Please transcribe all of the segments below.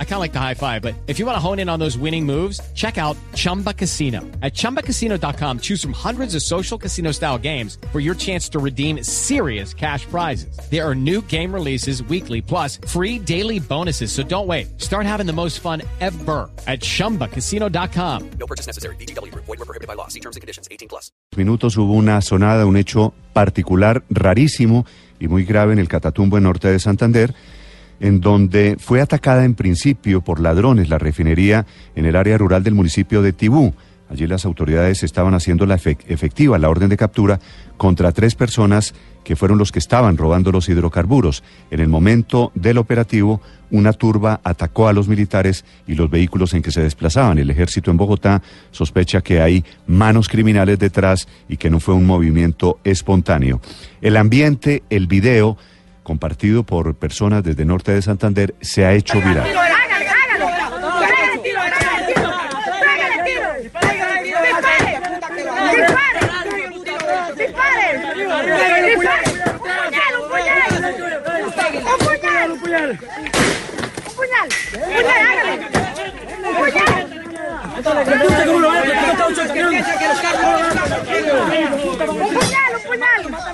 I kind of like the high five, but if you want to hone in on those winning moves, check out Chumba Casino. At ChumbaCasino.com, choose from hundreds of social casino style games for your chance to redeem serious cash prizes. There are new game releases weekly, plus free daily bonuses. So don't wait. Start having the most fun ever at ChumbaCasino.com. No purchase necessary. BGW. Void were prohibited by law. See terms and conditions. 18 plus. minutos hubo una sonada, un hecho particular, rarísimo y muy grave en el Catatumbo en norte de Santander, en donde fue atacada en principio por ladrones la refinería en el área rural del municipio de Tibú. Allí las autoridades estaban haciendo la efec- efectiva la orden de captura contra tres personas que fueron los que estaban robando los hidrocarburos. En el momento del operativo, una turba atacó a los militares y los vehículos en que se desplazaban. El ejército en Bogotá sospecha que hay manos criminales detrás y que no fue un movimiento espontáneo. El ambiente, el video, compartido por personas desde norte de Santander, se ha hecho viral. Pégale el tiro, pégale el tiro. Pégale el tiro. Dispare. Dispare. Dispare. Dispare. Un puñal, un puñal. Un puñal. Un puñal. Un puñal. Un puñal, hágale. Un puñal. Un puñal, un puñal.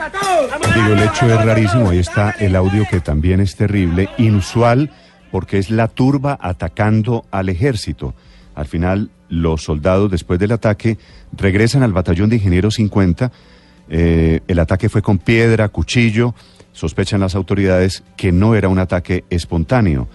Digo, el hecho es rarísimo. Ahí está el audio que también es terrible, inusual, porque es la turba atacando al ejército. Al final, los soldados, después del ataque, regresan al batallón de ingenieros 50. Eh, el ataque fue con piedra, cuchillo. Sospechan las autoridades que no era un ataque espontáneo.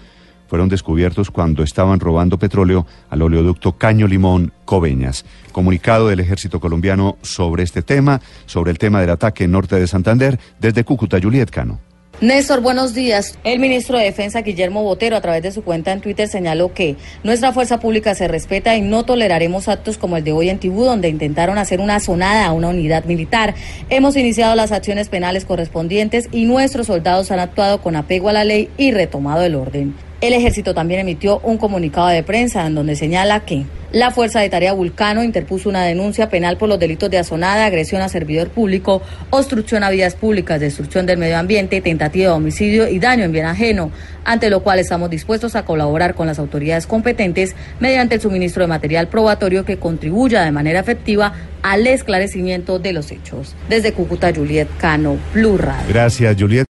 Fueron descubiertos cuando estaban robando petróleo al oleoducto Caño Limón Coveñas. Comunicado del ejército colombiano sobre este tema, sobre el tema del ataque norte de Santander, desde Cúcuta, Juliet Cano. Néstor, buenos días. El ministro de Defensa, Guillermo Botero, a través de su cuenta en Twitter señaló que nuestra fuerza pública se respeta y no toleraremos actos como el de hoy en Tibú, donde intentaron hacer una sonada a una unidad militar. Hemos iniciado las acciones penales correspondientes y nuestros soldados han actuado con apego a la ley y retomado el orden. El ejército también emitió un comunicado de prensa en donde señala que la Fuerza de Tarea Vulcano interpuso una denuncia penal por los delitos de asonada, agresión a servidor público, obstrucción a vías públicas, destrucción del medio ambiente, tentativa de homicidio y daño en bien ajeno, ante lo cual estamos dispuestos a colaborar con las autoridades competentes mediante el suministro de material probatorio que contribuya de manera efectiva al esclarecimiento de los hechos. Desde Cúcuta, Juliet Cano, Blue Radio. Gracias, Juliet.